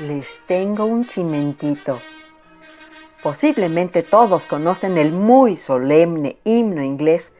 Les tengo un chimentito. Posiblemente todos conocen el muy solemne himno inglés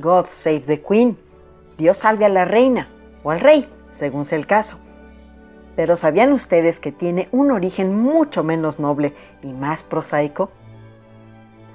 God Save the Queen, Dios salve a la reina o al rey, según sea el caso. Pero ¿sabían ustedes que tiene un origen mucho menos noble y más prosaico?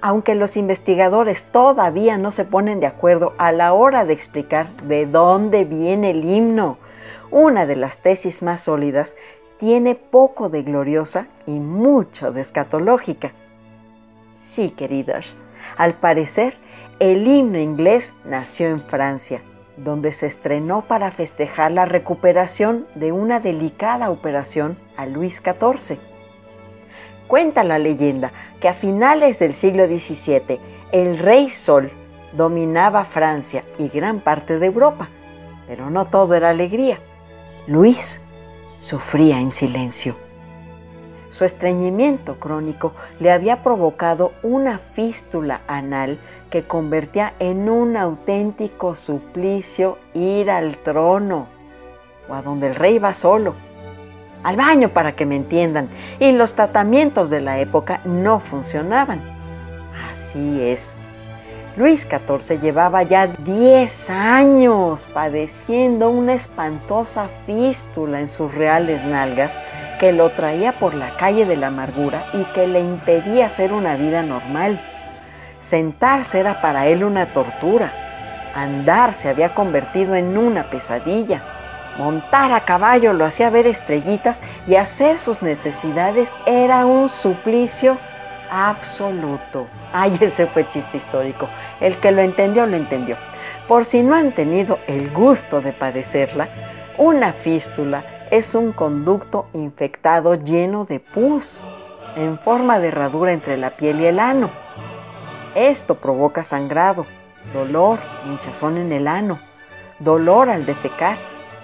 Aunque los investigadores todavía no se ponen de acuerdo a la hora de explicar de dónde viene el himno, una de las tesis más sólidas, tiene poco de gloriosa y mucho de escatológica. Sí, queridos, al parecer el himno inglés nació en Francia, donde se estrenó para festejar la recuperación de una delicada operación a Luis XIV. Cuenta la leyenda que a finales del siglo XVII el rey Sol dominaba Francia y gran parte de Europa, pero no todo era alegría. Luis sufría en silencio. Su estreñimiento crónico le había provocado una fístula anal que convertía en un auténtico suplicio ir al trono o a donde el rey va solo. Al baño para que me entiendan. Y los tratamientos de la época no funcionaban. Así es. Luis XIV llevaba ya 10 años padeciendo una espantosa fístula en sus reales nalgas que lo traía por la calle de la amargura y que le impedía hacer una vida normal. Sentarse era para él una tortura. Andar se había convertido en una pesadilla. Montar a caballo lo hacía ver estrellitas y hacer sus necesidades era un suplicio absoluto. Ay, ese fue chiste histórico. El que lo entendió, lo entendió. Por si no han tenido el gusto de padecerla, una fístula es un conducto infectado lleno de pus, en forma de herradura entre la piel y el ano. Esto provoca sangrado, dolor, hinchazón en el ano, dolor al defecar,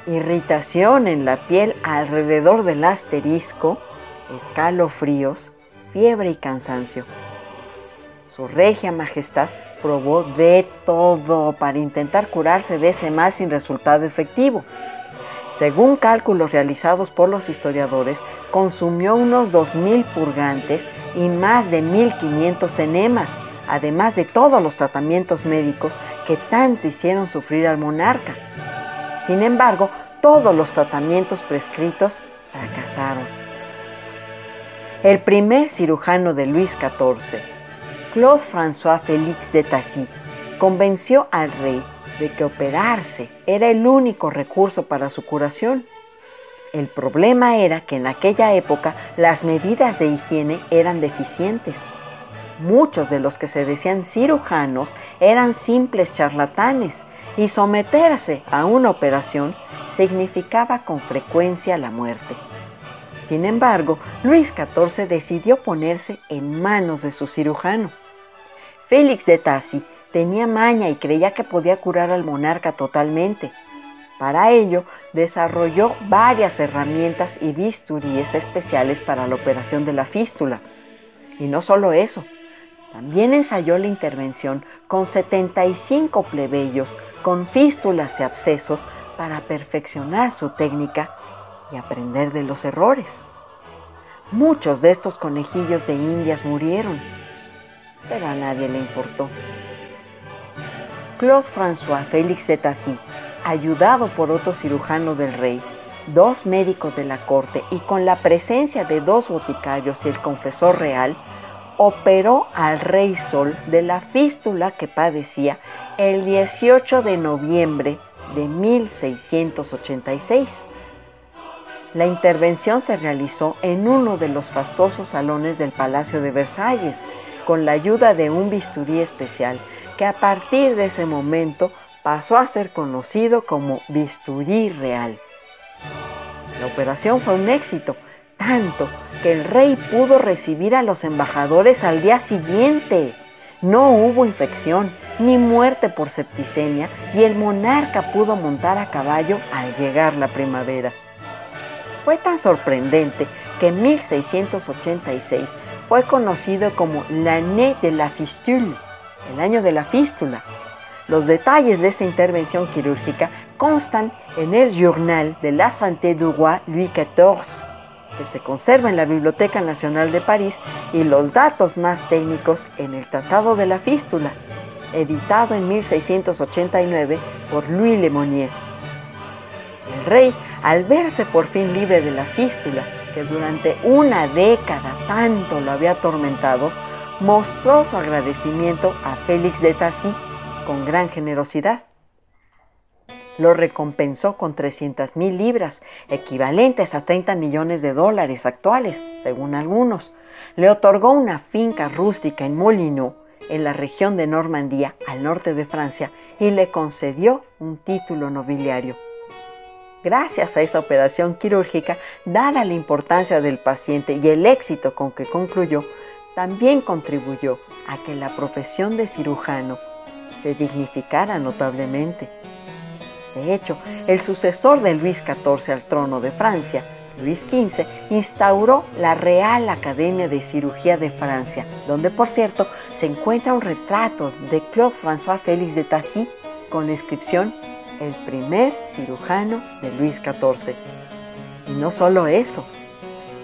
irritación en la piel alrededor del asterisco, escalofríos, fiebre y cansancio. Su regia majestad probó de todo para intentar curarse de ese mal sin resultado efectivo. Según cálculos realizados por los historiadores, consumió unos 2.000 purgantes y más de 1.500 enemas, además de todos los tratamientos médicos que tanto hicieron sufrir al monarca. Sin embargo, todos los tratamientos prescritos fracasaron. El primer cirujano de Luis XIV, Claude François Félix de Tassy, convenció al rey de que operarse era el único recurso para su curación. El problema era que en aquella época las medidas de higiene eran deficientes. Muchos de los que se decían cirujanos eran simples charlatanes y someterse a una operación significaba con frecuencia la muerte. Sin embargo, Luis XIV decidió ponerse en manos de su cirujano. Félix de Tassi tenía maña y creía que podía curar al monarca totalmente. Para ello, desarrolló varias herramientas y bisturíes especiales para la operación de la fístula. Y no solo eso, también ensayó la intervención con 75 plebeyos con fístulas y abscesos para perfeccionar su técnica y aprender de los errores. Muchos de estos conejillos de indias murieron, pero a nadie le importó. Claude François Félix de Tassy, ayudado por otro cirujano del rey, dos médicos de la corte y con la presencia de dos boticarios y el confesor real, operó al rey Sol de la fístula que padecía el 18 de noviembre de 1686. La intervención se realizó en uno de los fastuosos salones del Palacio de Versalles, con la ayuda de un bisturí especial que a partir de ese momento pasó a ser conocido como bisturí real. La operación fue un éxito, tanto que el rey pudo recibir a los embajadores al día siguiente. No hubo infección ni muerte por septicemia y el monarca pudo montar a caballo al llegar la primavera. Fue tan sorprendente que en 1686 fue conocido como l'année de la fistule, el año de la fístula. Los detalles de esa intervención quirúrgica constan en el Journal de la Santé du Roi Louis XIV, que se conserva en la Biblioteca Nacional de París, y los datos más técnicos en el Tratado de la Fístula, editado en 1689 por Louis Le Monnier. El rey, al verse por fin libre de la fístula, que durante una década tanto lo había atormentado, mostró su agradecimiento a Félix de Tassy con gran generosidad. Lo recompensó con 300 mil libras, equivalentes a 30 millones de dólares actuales, según algunos. Le otorgó una finca rústica en Molino, en la región de Normandía, al norte de Francia, y le concedió un título nobiliario. Gracias a esa operación quirúrgica, dada la importancia del paciente y el éxito con que concluyó, también contribuyó a que la profesión de cirujano se dignificara notablemente. De hecho, el sucesor de Luis XIV al trono de Francia, Luis XV, instauró la Real Academia de Cirugía de Francia, donde por cierto se encuentra un retrato de Claude François Félix de Tassy con la inscripción El primer cirujano de Luis XIV. Y no solo eso,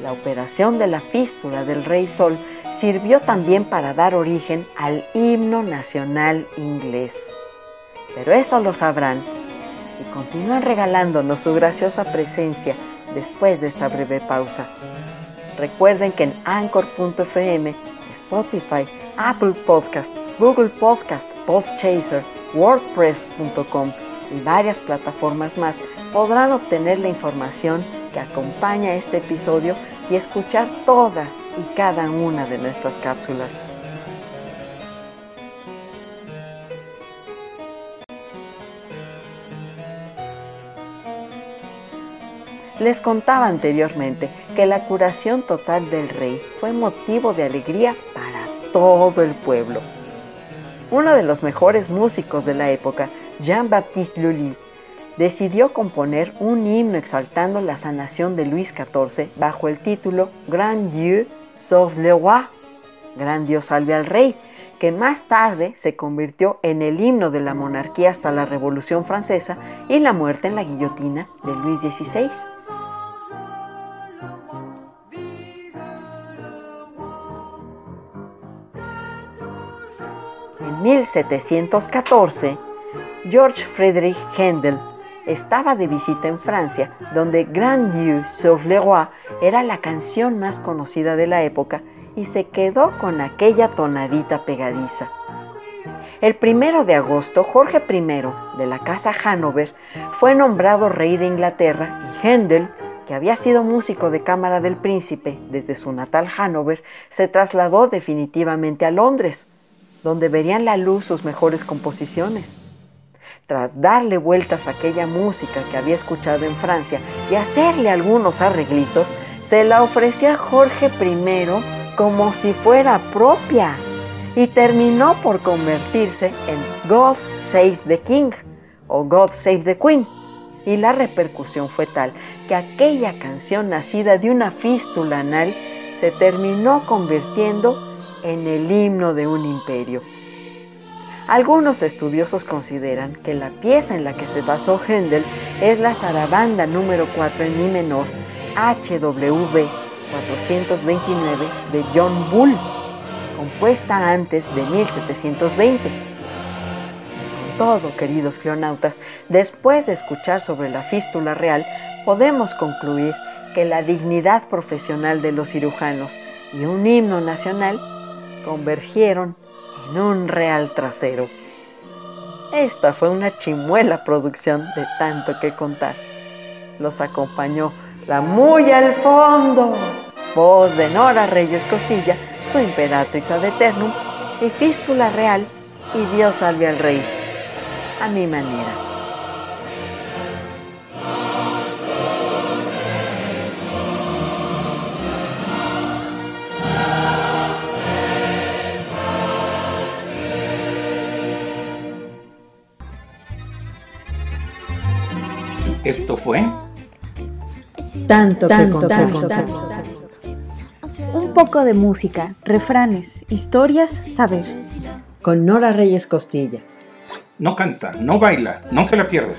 la operación de la fístula del Rey Sol sirvió también para dar origen al himno nacional inglés. Pero eso lo sabrán si continúan regalándonos su graciosa presencia después de esta breve pausa. Recuerden que en anchor.fm, Spotify, Apple Podcast, Google Podcast, Podchaser, WordPress.com y varias plataformas más podrán obtener la información que acompaña este episodio y escuchar todas y cada una de nuestras cápsulas. Les contaba anteriormente que la curación total del rey fue motivo de alegría para todo el pueblo. Uno de los mejores músicos de la época, Jean-Baptiste Lully, decidió componer un himno exaltando la sanación de Luis XIV bajo el título Grand Dieu sauve le roi, Gran Dios salve al rey, que más tarde se convirtió en el himno de la monarquía hasta la Revolución Francesa y la muerte en la guillotina de Luis XVI. En 1714, George Friedrich Händel estaba de visita en Francia, donde Grand Dieu sauve le roi era la canción más conocida de la época y se quedó con aquella tonadita pegadiza. El primero de agosto, Jorge I de la Casa Hanover fue nombrado rey de Inglaterra y Händel, que había sido músico de cámara del príncipe desde su natal Hanover, se trasladó definitivamente a Londres, donde verían la luz sus mejores composiciones tras darle vueltas a aquella música que había escuchado en Francia y hacerle algunos arreglitos, se la ofreció a Jorge I como si fuera propia y terminó por convertirse en God Save the King o God Save the Queen. Y la repercusión fue tal que aquella canción nacida de una fístula anal se terminó convirtiendo en el himno de un imperio. Algunos estudiosos consideran que la pieza en la que se basó Händel es la zarabanda número 4 en mi menor, HWV 429 de John Bull, compuesta antes de 1720. Con todo, queridos cleonautas, después de escuchar sobre la fístula real, podemos concluir que la dignidad profesional de los cirujanos y un himno nacional convergieron en un real trasero. Esta fue una chimuela producción de tanto que contar. Los acompañó la muy al fondo, voz de Nora Reyes Costilla, su imperatrix ad eternum, y fístula real, y Dios salve al rey, a mi manera. Esto fue tanto, tanto, tanto, Un poco de música, refranes, historias, saber. Con Nora Reyes Costilla. No canta, no baila, no se la pierda.